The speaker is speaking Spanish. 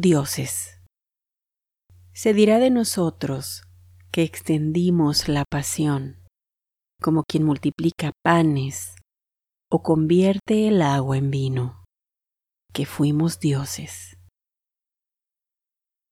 dioses. Se dirá de nosotros que extendimos la pasión como quien multiplica panes o convierte el agua en vino, que fuimos dioses.